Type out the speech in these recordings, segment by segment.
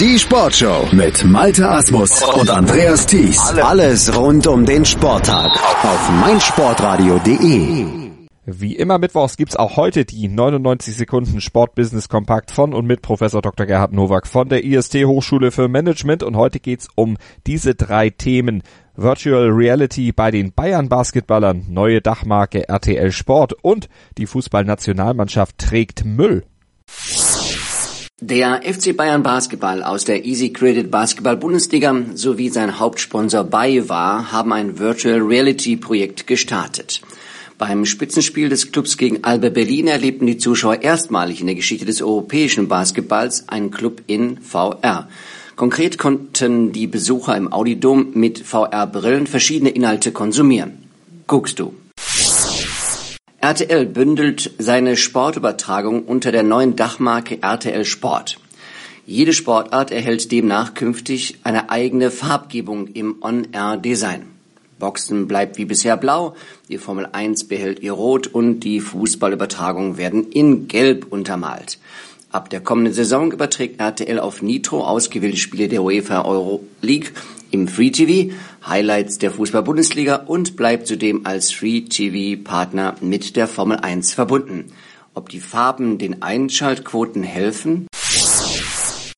Die Sportshow mit Malte Asmus und Andreas Thies. Alles rund um den Sporttag auf meinsportradio.de. Wie immer mittwochs gibt's auch heute die 99 Sekunden Sportbusiness Kompakt von und mit Professor Dr. Gerhard Nowak von der IST Hochschule für Management und heute geht's um diese drei Themen. Virtual Reality bei den Bayern Basketballern, neue Dachmarke RTL Sport und die Fußballnationalmannschaft trägt Müll. Der FC Bayern Basketball aus der Easy Credit Basketball Bundesliga sowie sein Hauptsponsor BayWa haben ein Virtual Reality Projekt gestartet. Beim Spitzenspiel des Clubs gegen Alba Berlin erlebten die Zuschauer erstmalig in der Geschichte des europäischen Basketballs einen Club in VR. Konkret konnten die Besucher im Audidom mit VR-Brillen verschiedene Inhalte konsumieren. Guckst du. RTL bündelt seine Sportübertragung unter der neuen Dachmarke RTL Sport. Jede Sportart erhält demnach künftig eine eigene Farbgebung im On-Air-Design. Boxen bleibt wie bisher blau, die Formel 1 behält ihr Rot und die Fußballübertragungen werden in Gelb untermalt. Ab der kommenden Saison überträgt RTL auf Nitro ausgewählte Spiele der UEFA Euro League im Free TV, Highlights der Fußball-Bundesliga und bleibt zudem als Free TV-Partner mit der Formel 1 verbunden. Ob die Farben den Einschaltquoten helfen?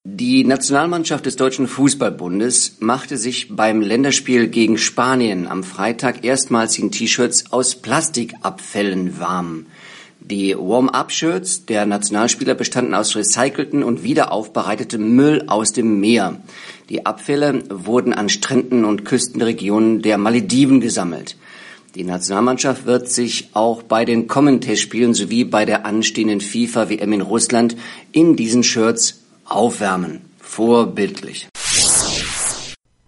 Die Nationalmannschaft des Deutschen Fußballbundes machte sich beim Länderspiel gegen Spanien am Freitag erstmals in T-Shirts aus Plastikabfällen warm. Die Warm-up-Shirts der Nationalspieler bestanden aus recycelten und wiederaufbereitetem Müll aus dem Meer. Die Abfälle wurden an Stränden und Küstenregionen der Malediven gesammelt. Die Nationalmannschaft wird sich auch bei den Commentest-Spielen sowie bei der anstehenden FIFA-WM in Russland in diesen Shirts aufwärmen. Vorbildlich.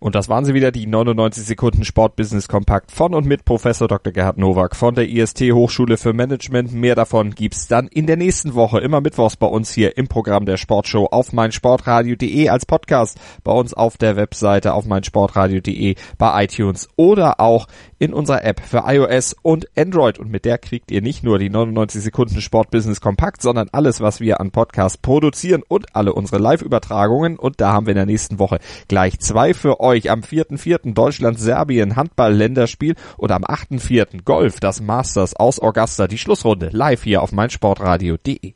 Und das waren sie wieder, die 99 Sekunden Sportbusiness Kompakt von und mit Professor Dr. Gerhard Nowak von der IST Hochschule für Management. Mehr davon gibt's dann in der nächsten Woche, immer mittwochs bei uns hier im Programm der Sportshow auf meinsportradio.de als Podcast, bei uns auf der Webseite auf meinsportradio.de, bei iTunes oder auch in unserer App für iOS und Android. Und mit der kriegt ihr nicht nur die 99 Sekunden Sportbusiness Kompakt, sondern alles, was wir an Podcasts produzieren und alle unsere Live-Übertragungen. Und da haben wir in der nächsten Woche gleich zwei für euch. Am 4.4. Deutschland-Serbien Handball-Länderspiel und am 8.4. Golf, das Masters aus Augusta, die Schlussrunde live hier auf meinsportradio.de.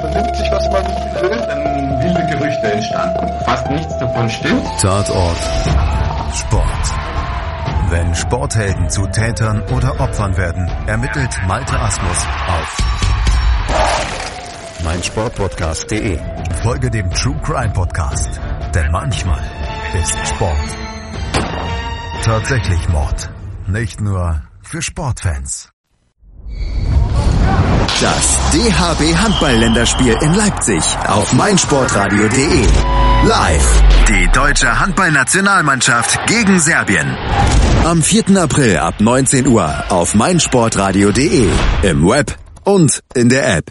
Vernimmt sich, was man will, dann wilde Gerüchte entstanden. Fast nichts davon stimmt. Tatort Sport. Wenn Sporthelden zu Tätern oder Opfern werden, ermittelt Malte Asmus auf meinsportpodcast.de. Folge dem True Crime Podcast, denn manchmal ist Sport tatsächlich Mord. Nicht nur für Sportfans. Das DHB Handball-Länderspiel in Leipzig auf meinsportradio.de. Live. Die deutsche Handballnationalmannschaft gegen Serbien. Am 4. April ab 19 Uhr auf meinsportradio.de. Im Web und in der App.